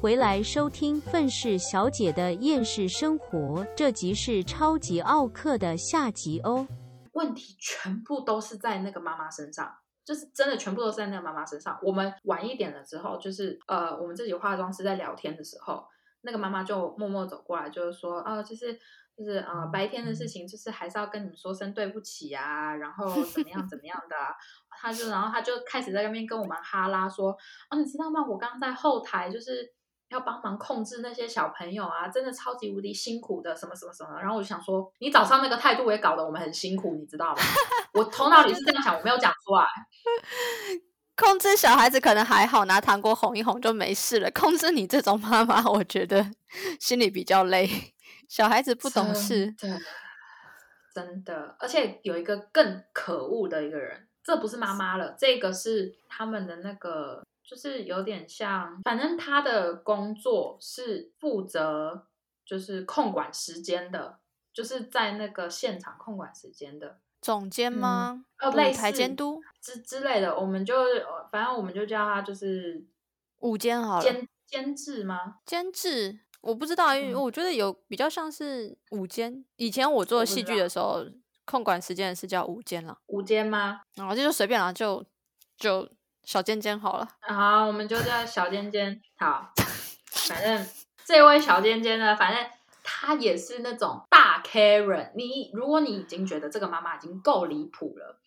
回来收听愤世小姐的厌世生活，这集是超级奥克的下集哦。问题全部都是在那个妈妈身上，就是真的全部都是在那个妈妈身上。我们晚一点了之后，就是呃，我们自己化妆师在聊天的时候，那个妈妈就默默走过来，就是说，哦，就是就是呃，白天的事情，就是还是要跟你们说声对不起啊，然后怎么样怎么样的啊。他就然后他就开始在那边跟我们哈拉说，啊，你知道吗？我刚刚在后台就是。要帮忙控制那些小朋友啊，真的超级无敌辛苦的，什么什么什么。然后我就想说，你早上那个态度也搞得我们很辛苦，你知道吗？我头脑里是这样想，我没有讲出来。控制小孩子可能还好，拿糖果哄一哄就没事了。控制你这种妈妈，我觉得 心里比较累。小孩子不懂事，真的，真的。而且有一个更可恶的一个人，这不是妈妈了，这个是他们的那个。就是有点像，反正他的工作是负责，就是控管时间的，就是在那个现场控管时间的总监吗？哦，类似监督之之类的，我们就反正我们就叫他就是午监好了，监监制吗？监制我不知道，因为我觉得有比较像是午监。以前我做戏剧的时候，控管时间是叫午监了。午监吗？然后这就随便了，就就。小尖尖好了，好，我们就叫小尖尖。好，反正这位小尖尖呢，反正他也是那种大 Karen。你如果你已经觉得这个妈妈已经够离谱了，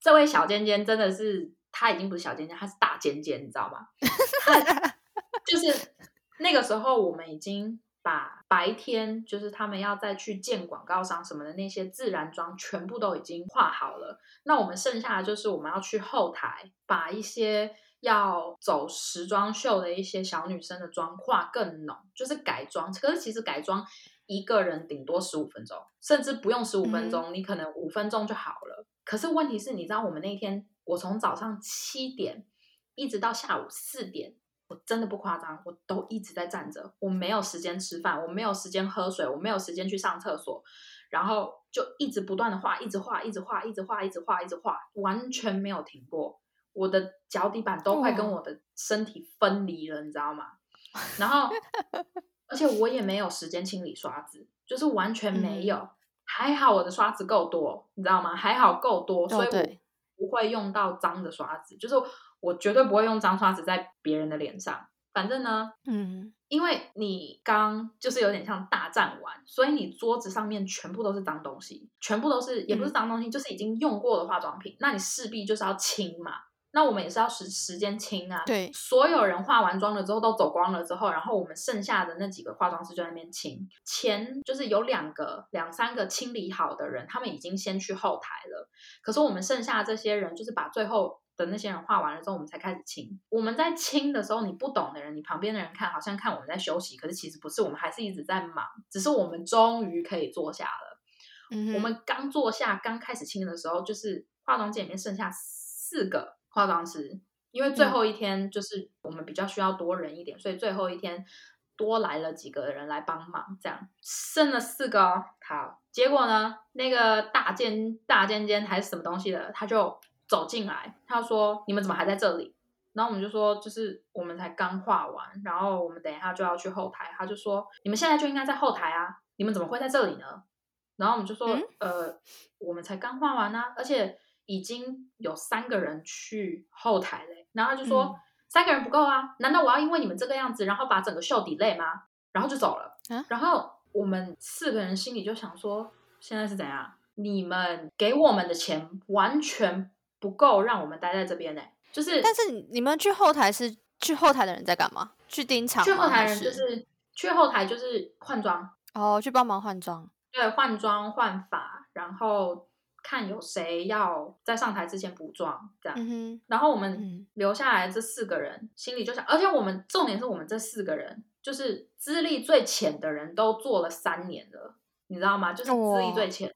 这位小尖尖真的是，他已经不是小尖尖，他是大尖尖，你知道吗？就是那个时候，我们已经。把白天就是他们要再去见广告商什么的那些自然妆全部都已经画好了，那我们剩下的就是我们要去后台把一些要走时装秀的一些小女生的妆化更浓，就是改妆。可是其实改妆一个人顶多十五分钟，甚至不用十五分钟，你可能五分钟就好了。可是问题是，你知道我们那天我从早上七点一直到下午四点。我真的不夸张，我都一直在站着，我没有时间吃饭，我没有时间喝水，我没有时间去上厕所，然后就一直不断的画，一直画，一直画，一直画，一直画，一直画，完全没有停过。我的脚底板都快跟我的身体分离了，你知道吗？然后，而且我也没有时间清理刷子，就是完全没有。还好我的刷子够多，你知道吗？还好够多，所以我不会用到脏的刷子，就是。我绝对不会用脏刷子在别人的脸上。反正呢，嗯，因为你刚就是有点像大战完，所以你桌子上面全部都是脏东西，全部都是也不是脏东西，就是已经用过的化妆品。那你势必就是要清嘛。那我们也是要时时间清啊。对，所有人化完妆了之后都走光了之后，然后我们剩下的那几个化妆师就在那边清。前就是有两个、两三个清理好的人，他们已经先去后台了。可是我们剩下这些人，就是把最后。的那些人画完了之后，我们才开始清。我们在清的时候，你不懂的人，你旁边的人看好像看我们在休息，可是其实不是，我们还是一直在忙。只是我们终于可以坐下了。嗯，我们刚坐下，刚开始清的时候，就是化妆间里面剩下四个化妆师，因为最后一天就是我们比较需要多人一点，所以最后一天多来了几个人来帮忙，这样剩了四个。好，结果呢，那个大尖大尖尖还是什么东西的，他就。走进来，他说：“你们怎么还在这里？”然后我们就说：“就是我们才刚画完，然后我们等一下就要去后台。”他就说：“你们现在就应该在后台啊，你们怎么会在这里呢？”然后我们就说：“呃，我们才刚画完呢，而且已经有三个人去后台嘞。”然后他就说：“三个人不够啊，难道我要因为你们这个样子，然后把整个秀底累吗？”然后就走了。然后我们四个人心里就想说：“现在是怎样？你们给我们的钱完全……”不够让我们待在这边呢，就是，但是你们去后台是去后台的人在干嘛？去盯场？去后台人就是去后台就是换装哦，去帮忙换装，对，换装换发，然后看有谁要在上台之前补妆这样。然后我们留下来这四个人心里就想，而且我们重点是我们这四个人就是资历最浅的人都做了三年了，你知道吗？就是资历最浅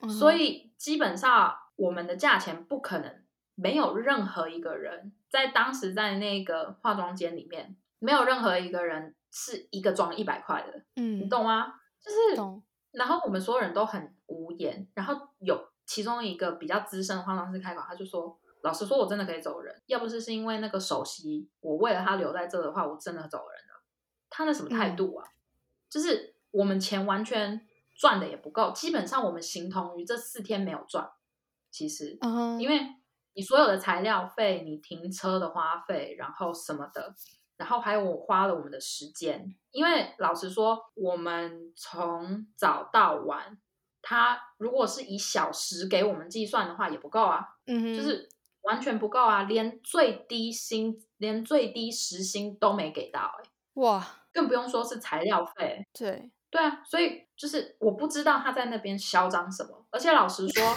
的，所以基本上。我们的价钱不可能没有任何一个人在当时在那个化妆间里面，没有任何一个人是一个妆一百块的，嗯，你懂吗？就是，然后我们所有人都很无言，然后有其中一个比较资深的化妆师开口，他就说：“老实说，我真的可以走人，要不是是因为那个首席，我为了他留在这的话，我真的走人了。”他那什么态嗯度啊？就是我们钱完全赚的也不够，基本上我们形同于这四天没有赚。其实，因为你所有的材料费、你停车的花费，然后什么的，然后还有我花了我们的时间。因为老实说，我们从早到晚，他如果是以小时给我们计算的话，也不够啊，就是完全不够啊，连最低薪、连最低时薪都没给到、欸，哇，更不用说是材料费。对，对啊，所以就是我不知道他在那边嚣张什么，而且老实说，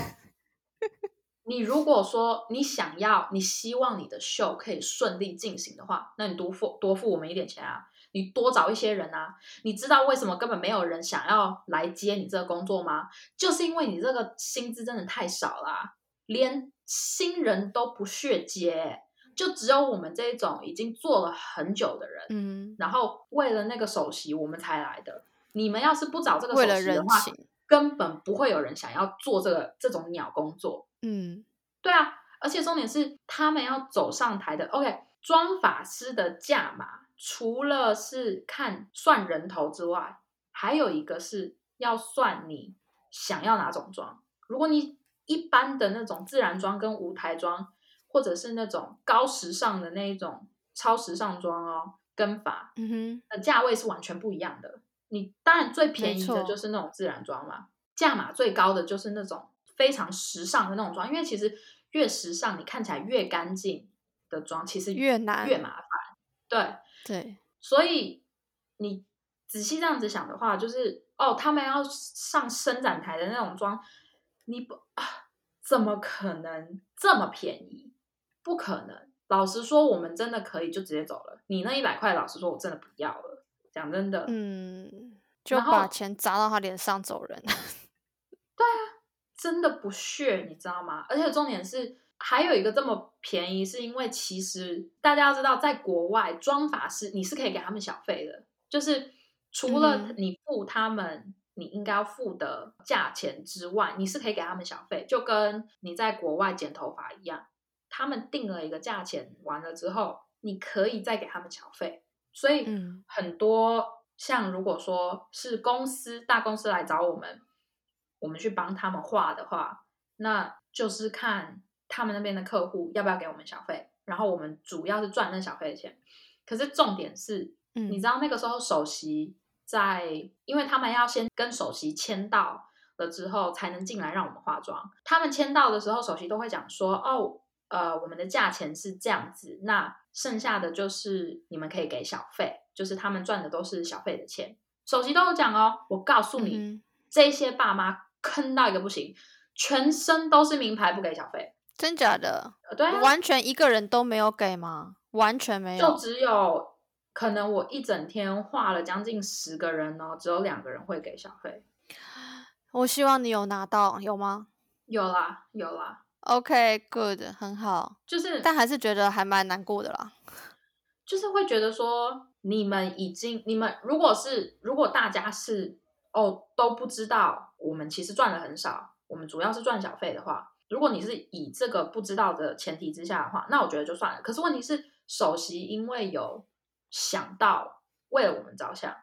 你如果说你想要，你希望你的秀可以顺利进行的话，那你多付多付我们一点钱啊，你多找一些人啊。你知道为什么根本没有人想要来接你这个工作吗？就是因为你这个薪资真的太少啦、连新人都不屑接，就只有我们这种已经做了很久的人，嗯，然后为了那个首席我们才来的。你们要是不找这个首席的话，情，根本不会有人想要做这个这种鸟工作。嗯对啊，而且重点是他们要走上台的。OK，妆法师的价码除了是看算人头之外，还有一个是要算你想要哪种妆。如果你一般的那种自然妆跟舞台妆，或者是那种高时尚的那一种超时尚妆哦，跟法嗯哼，的价位是完全不一样的。你当然最便宜的就是那种自然妆嘛，价码最高的就是那种非常时尚的那种妆，因为其实越时尚，你看起来越干净的妆，其实越难越麻烦。对，对，所以你仔细这样子想的话，就是哦，他们要上伸展台的那种妆，你不啊，怎么可能这么便宜？不可能。老实说，我们真的可以就直接走了。你那一百块，老实说，我真的不要了。讲真的，嗯，就把钱砸到他脸上走人。对啊真的不屑，你知道吗？而且重点是，还有一个这么便宜，是因为其实大家要知道，在国外妆发师你是可以给他们小费的，就是除了嗯你付他们你应该要付的价钱之外，你是可以给他们小费，就跟你在国外剪头发一样，他们定了一个价钱，完了之后你可以再给他们小费，所以嗯很多像如果说是公司大公司来找我们，我们去帮他们画的话，那就是看他们那边的客户要不要给我们小费，然后我们主要是赚那小费的钱。可是重点是，嗯，你知道那个时候首席在，因为他们要先跟首席签到了之后，才能进来让我们化妆。他们签到的时候，首席都会讲说，哦，呃，我们的价钱是这样子，那剩下的就是你们可以给小费，就是他们赚的都是小费的钱。首席都有讲哦，我告诉你，嗯这些爸妈坑到一个不行，全身都是名牌，不给小费。真假的，呃，对、啊，完全一个人都没有给吗？完全没有。就只有可能我一整天画了将近十个人哦，只有两个人会给小费。我希望你有拿到，有吗有啦，有啦，？OK，good，、很好，就是但还是觉得还蛮难过的啦。就是会觉得说，你们已经，你们如果是如果大家是哦都不知道，我们其实赚的很少，我们主要是赚小费的话，如果你是以这个不知道的前提之下的话，那我觉得就算了。可是问题是，首席因为有想到为了我们着想，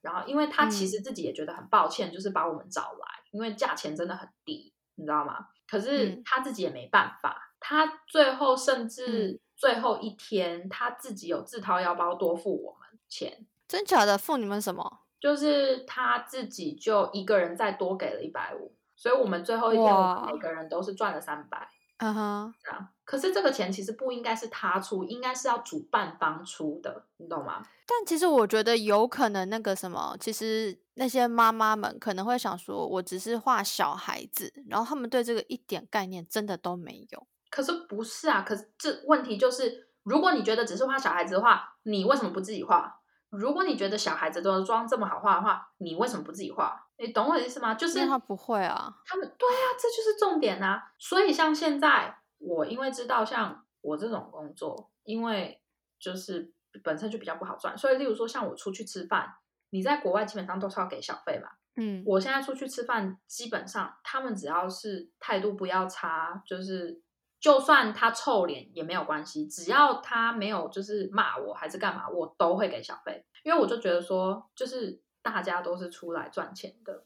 然后因为他其实自己也觉得很抱歉，就是把我们找来，因为价钱真的很低，你知道吗？可是嗯他自己也没办法，他最后甚至嗯最后一天，他自己有自掏腰包多付我们钱，真假的，付你们什么？就是他自己就一个人再多给了一百五，所以我们最后一天我们每个人都是赚了三百。嗯哼，这样，可是这个钱其实不应该是他出，应该是要主办方出的，你懂吗？但其实我觉得有可能那个什么，其实那些妈妈们可能会想说，我只是画小孩子，然后他们对这个一点概念真的都没有。可是不是啊，可是这问题就是，如果你觉得只是画小孩子的话，你为什么不自己画？如果你觉得小孩子的妆这么好画的话，你为什么不自己画？你懂我的意思吗？就是他不会啊，他们对啊，这就是重点啊。所以像现在我因为知道像我这种工作，因为就是本身就比较不好赚，所以例如说像我出去吃饭，你在国外基本上都是要给小费嘛。嗯，我现在出去吃饭，基本上他们只要是态度不要差，就是就算他臭脸也没有关系，只要他没有就是骂我还是干嘛，我都会给小费，因为我就觉得说，就是大家都是出来赚钱的，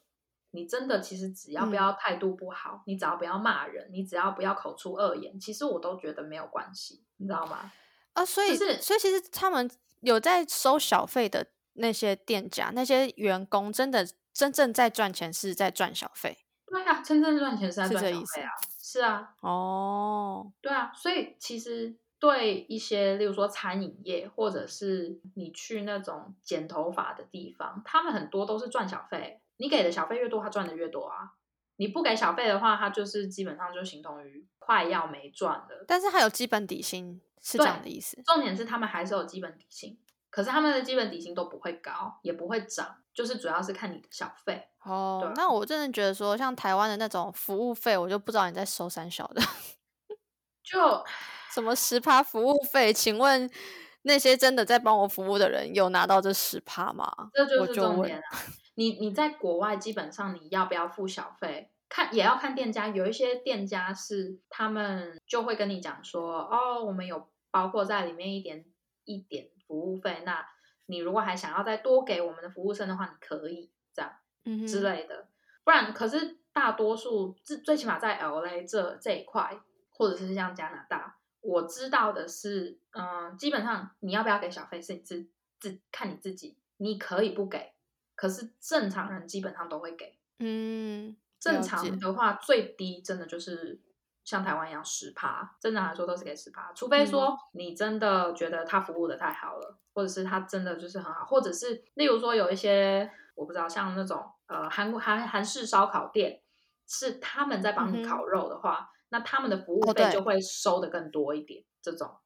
你真的其实只要不要态度不好，你只要不要骂人，你只要不要口出恶言，其实我都觉得没有关系，你知道吗？啊，所以就是所以其实他们有在收小费的那些店家、那些员工，真的真正在赚钱是在赚小费。对啊，真正赚钱是在赚小费啊，是啊，哦。对啊，所以其实对一些，例如说餐饮业，或者是你去那种剪头发的地方，他们很多都是赚小费。你给的小费越多，他赚的越多啊。你不给小费的话，他就是基本上就形同于快要没赚了。但是还有基本底薪，是这样的意思。重点是他们还是有基本底薪，可是他们的基本底薪都不会高，也不会涨，就是主要是看你的小费。哦那我真的觉得说，像台湾的那种服务费，我就不知道你在收三小的 就什么十趴服务费，请问那些真的在帮我服务的人有拿到这十趴吗？这就是重点啊！你你在国外基本上你要不要付小费，看也要看店家。有一些店家是他们就会跟你讲说，哦，我们有包括在里面一点一点服务费，那你如果还想要再多给我们的服务生的话，你可以这样嗯之类的。不然，可是大多数最最起码在 L A 这这一块，或者是像加拿大，我知道的是，嗯、基本上你要不要给小费是你自自看你自己，你可以不给，可是正常人基本上都会给。嗯，正常的话，最低真的就是像台湾一样十趴，正常来说都是给十趴，除非嗯说你真的觉得他服务的太好了，或者是他真的就是很好，或者是例如说有一些我不知道像那种呃韩国韩韩式烧烤店，是他们在帮你烤肉的话，那他们的服务费就会收的更多一点，这种。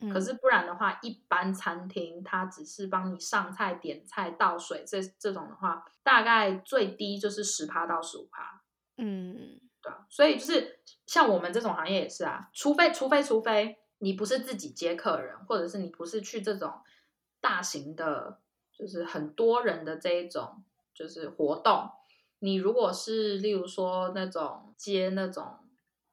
可嗯是不然的话，一般餐厅他只是帮你上菜、点菜、倒水这这种的话，大概最低就是十趴到十五趴，嗯对啊。所以就是像我们这种行业也是啊，除非除非除非你不是自己接客人，或者是你不是去这种大型的，就是很多人的这一种就是活动，你如果是例如说那种接那种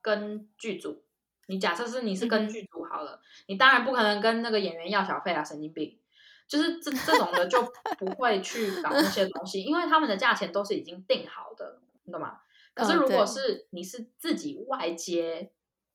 跟剧组。你假设是你是跟剧组好了，你当然不可能跟那个演员要小费啊，神经病！就是这这种的就不会去搞那些东西，因为他们的价钱都是已经定好的，你懂吗？可是嗯如果是你是自己外接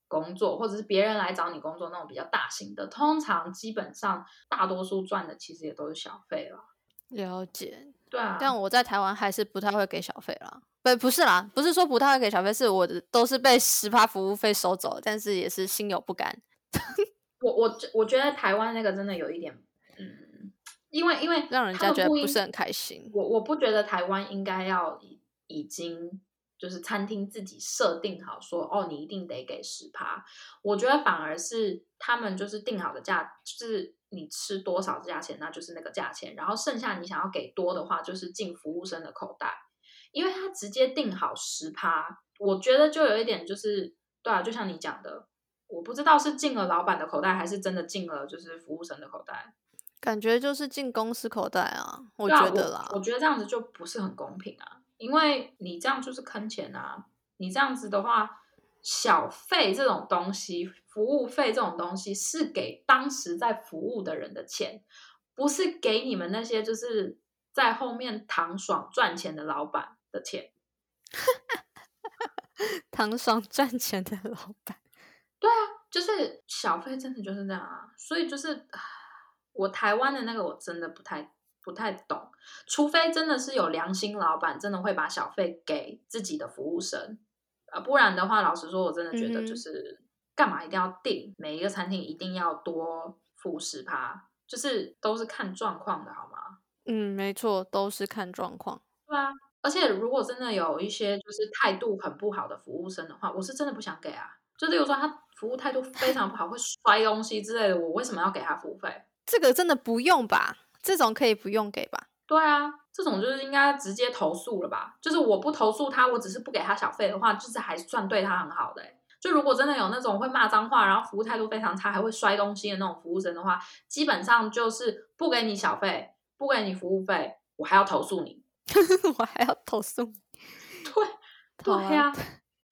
工作，或者是别人来找你工作那种比较大型的，通常基本上大多数赚的其实也都是小费了。了解。对啊，但我在台湾还是不太会给小费啦。不，不是啦，不是说不太会给小费，是我的都是被十趴服务费收走，但是也是心有不甘。我我我觉得台湾那个真的有一点，嗯，因为因为让人家觉得不是很开心。我我不觉得台湾应该要已已经就是餐厅自己设定好说哦，你一定得给十趴。我觉得反而是他们就是定好的价，就是你吃多少价钱，那就是那个价钱，然后剩下你想要给多的话，就是进服务生的口袋，因为他直接定好十趴，我觉得就有一点就是对啊，就像你讲的。我不知道是进了老板的口袋，还是真的进了就是服务生的口袋。感觉就是进公司口袋啊，我觉得啦。我，我觉得这样子就不是很公平啊，因为你这样就是坑钱啊。你这样子的话，小费这种东西，服务费这种东西是给当时在服务的人的钱，不是给你们那些就是在后面唐爽赚钱的老板的钱。唐爽赚钱的老板。对啊就是小费真的就是这样啊，所以就是啊我台湾的那个我真的不太不太懂，除非真的是有良心老板，真的会把小费给自己的服务生，啊，不然的话，老实说，我真的觉得就是干嘛一定要定每一个餐厅一定要多付十趴，就是都是看状况的好吗？嗯，没错，都是看状况。对啊，而且如果真的有一些就是态度很不好的服务生的话，我是真的不想给啊。就例如说他服务态度非常不好，会摔东西之类的，我为什么要给他服务费？这个真的不用吧？这种可以不用给吧？对啊，这种就是应该直接投诉了吧？就是我不投诉他，我只是不给他小费的话，就是还算对他很好的、欸。就如果真的有那种会骂脏话，然后服务态度非常差，还会摔东西的那种服务生的话，基本上就是不给你小费，不给你服务费，我还要投诉你。我还要投诉你。对，对呀、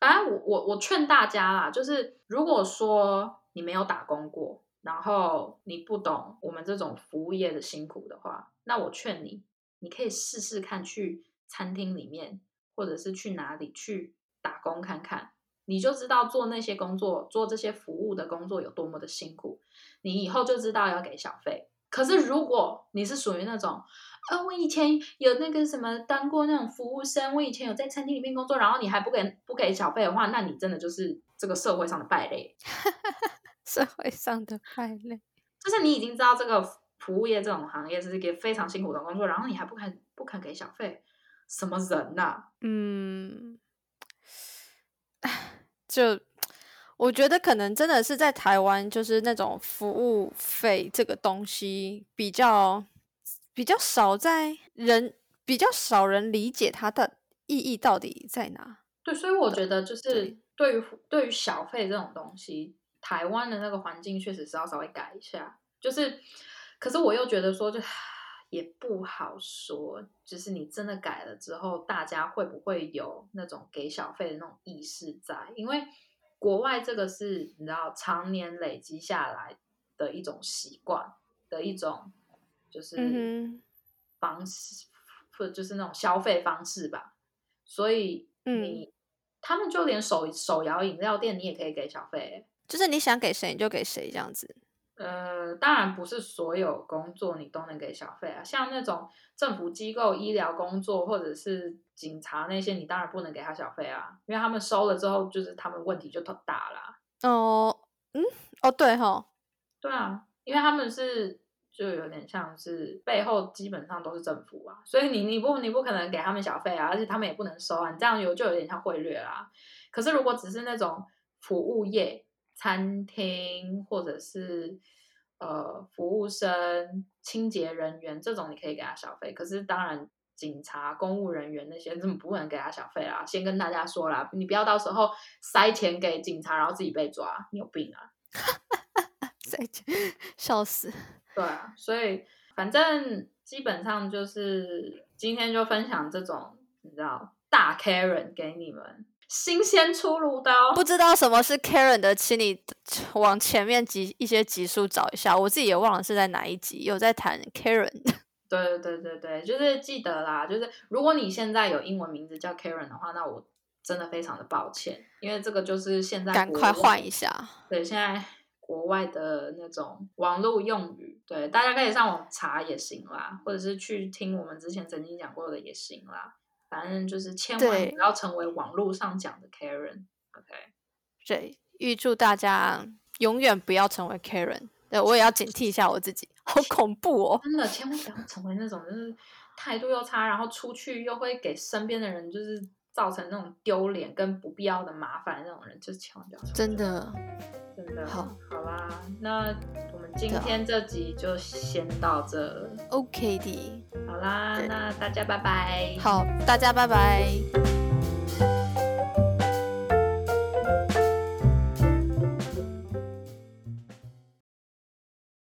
反正我我我劝大家啦，就是如果说你没有打工过，然后你不懂我们这种服务业的辛苦的话，那我劝你，你可以试试看去餐厅里面，或者是去哪里去打工看看，你就知道做那些工作，做这些服务的工作有多么的辛苦，你以后就知道要给小费。可是如果你是属于那种，呃，我以前有那个什么当过那种服务生，我以前有在餐厅里面工作，然后你还不给不给小费的话，那你真的就是这个社会上的败类。社会上的败类，就是你已经知道这个服务业这种行业是一个非常辛苦的工作，然后你还不肯不肯给小费，什么人呐、嗯，就我觉得可能真的是在台湾，就是那种服务费这个东西比较比较少，在人比较少人理解它的意义到底在哪。对，所以我觉得就是对对于对于小费这种东西，台湾的那个环境确实是要稍微改一下。就是，可是我又觉得说就，也不好说，就是你真的改了之后，大家会不会有那种给小费的那种意识在？因为国外这个是你知道常年累积下来的一种习惯的一种，就是嗯方式，或者就是那种消费方式吧。所以嗯你、他们就连手手摇饮料店，你也可以给小费欸、就是你想给谁你就给谁这样子。呃，当然不是所有工作你都能给小费啊，像那种政府机构、医疗工作或者是警察那些，你当然不能给他小费啊，因为他们收了之后，就是他们问题就大啦。哦，嗯，哦，对哈，对啊，因为他们是就有点像是背后基本上都是政府啊，所以你你不你不可能给他们小费啊，而且他们也不能收啊，你这样有就有点像贿赂啦。可是如果只是那种服务业、餐厅或者是呃服务生、清洁人员这种，你可以给他小费。可是当然。警察、公务人员那些根本不能给他小费啦！先跟大家说啦，你不要到时候塞钱给警察，然后自己被抓，你有病啊！塞钱，笑死。对啊，所以反正基本上就是今天就分享这种你知道大 Karen 给你们新鲜出炉的哦。不知道什么是 Karen 的，请你往前面集一些集数找一下，我自己也忘了是在哪一集有在谈 Karen。对对对对，就是记得啦，就是如果你现在有英文名字叫 Karen 的话，那我真的非常的抱歉，因为这个就是现在赶快换一下。对，现在国外的那种网络用语，对，大家可以上网查也行啦，或者是去听我们之前曾经讲过的也行啦。反正就是千万不要成为网络上讲的 Karen。OK，对，预祝大家永远不要成为 Karen。对，我也要警惕一下我自己，好恐怖哦！真的千万不要成为那种就是态度又差，然后出去又会给身边的人就是造成那种丢脸跟不必要的麻烦的那种人，就是千万不要。真的，真的好，好啦，那我们今天这集就先到这。OK 的。好啦，那大家拜拜。好，大家拜拜。